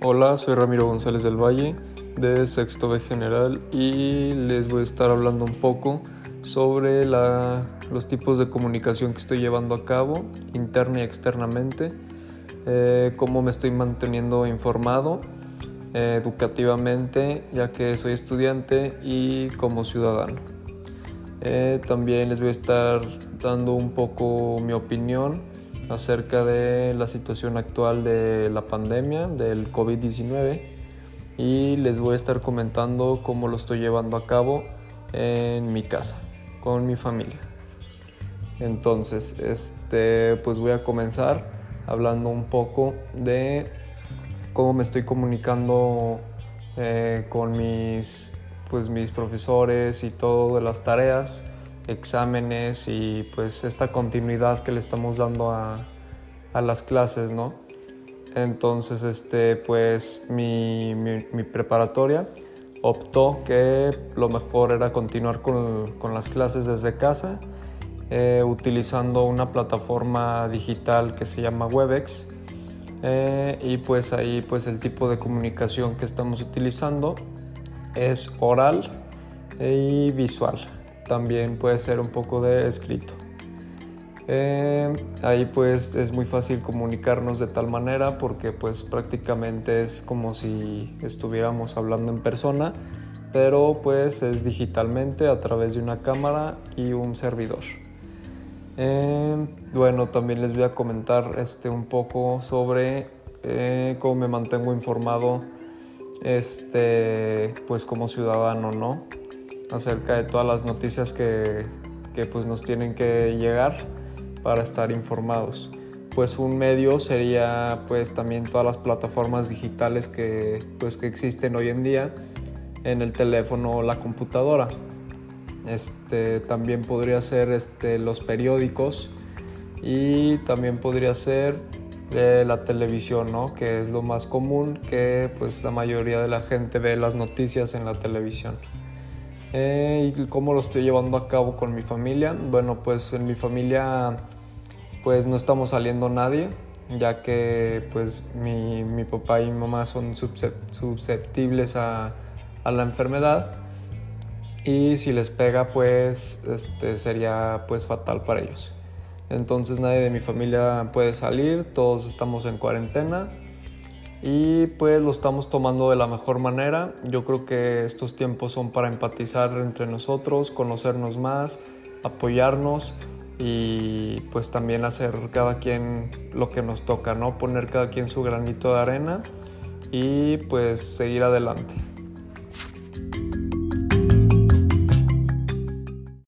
Hola, soy Ramiro González del Valle de Sexto B General y les voy a estar hablando un poco sobre los tipos de comunicación que estoy llevando a cabo interna y externamente, eh, cómo me estoy manteniendo informado eh, educativamente ya que soy estudiante y como ciudadano. Eh, también les voy a estar dando un poco mi opinión acerca de la situación actual de la pandemia del COVID-19 y les voy a estar comentando cómo lo estoy llevando a cabo en mi casa, con mi familia. Entonces, este, pues voy a comenzar hablando un poco de cómo me estoy comunicando eh, con mis, pues, mis profesores y todo de las tareas exámenes y pues esta continuidad que le estamos dando a, a las clases, ¿no? Entonces, este, pues mi, mi, preparatoria optó que lo mejor era continuar con, con las clases desde casa, eh, utilizando una plataforma digital que se llama Webex. Eh, y pues ahí pues el tipo de comunicación que estamos utilizando es oral y visual también puede ser un poco de escrito. Eh, ahí pues es muy fácil comunicarnos de tal manera porque pues prácticamente es como si estuviéramos hablando en persona, pero pues es digitalmente a través de una cámara y un servidor. Eh, bueno, también les voy a comentar este, un poco sobre eh, cómo me mantengo informado este, pues como ciudadano, ¿no? Acerca de todas las noticias que, que pues nos tienen que llegar para estar informados. Pues un medio sería pues también todas las plataformas digitales que, pues, que existen hoy en día en el teléfono o la computadora. Este, también podría ser este, los periódicos y también podría ser eh, la televisión, ¿no? que es lo más común que pues, la mayoría de la gente ve las noticias en la televisión. Eh, ¿Y cómo lo estoy llevando a cabo con mi familia? Bueno, pues en mi familia pues no estamos saliendo nadie, ya que pues mi, mi papá y mi mamá son susceptibles a, a, la enfermedad y si les pega pues este, sería pues fatal para ellos. Entonces nadie de mi familia puede salir, todos estamos en cuarentena y pues lo estamos tomando de la mejor manera. Yo creo que estos tiempos son para empatizar entre nosotros, conocernos más, apoyarnos y pues también hacer cada quien lo que nos toca, ¿no? Poner cada quien su granito de arena y pues seguir adelante.